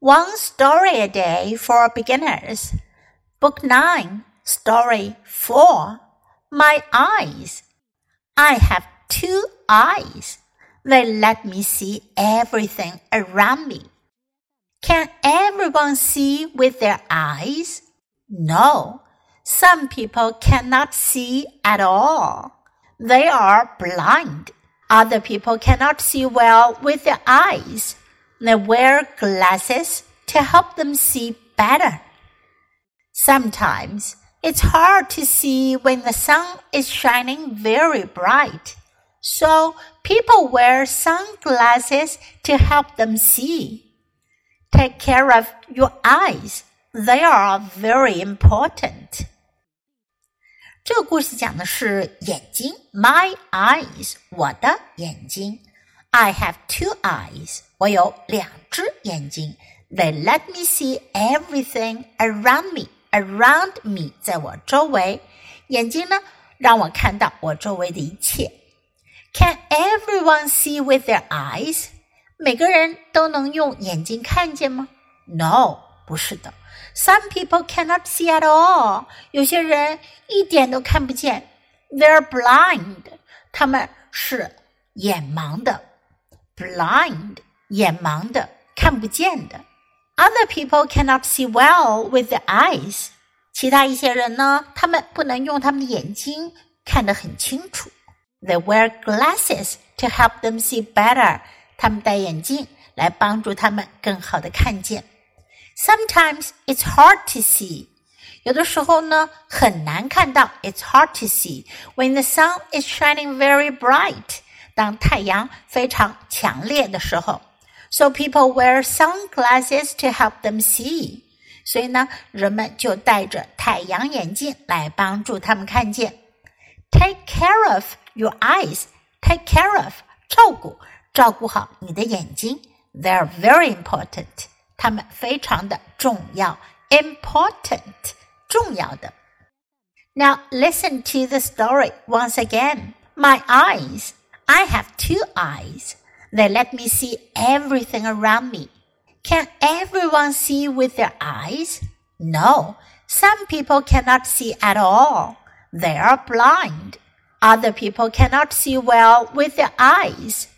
One Story a Day for Beginners, Book 9, Story 4 My Eyes. I have two eyes. They let me see everything around me. Can everyone see with their eyes? No. Some people cannot see at all. They are blind. Other people cannot see well with their eyes. They wear glasses to help them see better. Sometimes it's hard to see when the sun is shining very bright. So people wear sunglasses to help them see. Take care of your eyes. They are very important. 这个故事讲的是眼睛，My eyes，我的眼睛。 I have two eyes，我有两只眼睛。They let me see everything around me. Around me，在我周围。眼睛呢，让我看到我周围的一切。Can everyone see with their eyes？每个人都能用眼睛看见吗？No，不是的。Some people cannot see at all。有些人一点都看不见。They're blind，他们是眼盲的。 blind 眼盲的，看不见的。Other people cannot see well with their eyes。其他一些人呢，他们不能用他们的眼睛看得很清楚。They wear glasses to help them see better。他们戴眼镜来帮助他们更好的看见。Sometimes it's hard to see。有的时候呢，很难看到。It's hard to see when the sun is shining very bright。 当太阳非常强烈的时候，so people wear sunglasses to help them see。所以呢，人们就戴着太阳眼镜来帮助他们看见。Take care of your eyes. Take care of 照顾，照顾好你的眼睛。They're very important. 它们非常的重要，important 重要的。Now listen to the story once again. My eyes. I have two eyes. They let me see everything around me. Can everyone see with their eyes? No, some people cannot see at all. They are blind. Other people cannot see well with their eyes.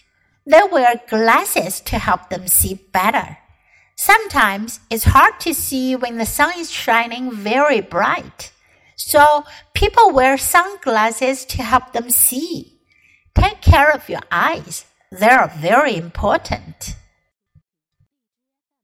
They wear glasses to help them see better. Sometimes it's hard to see when the sun is shining very bright. So people wear sunglasses to help them see. Take care of your eyes. They are very important.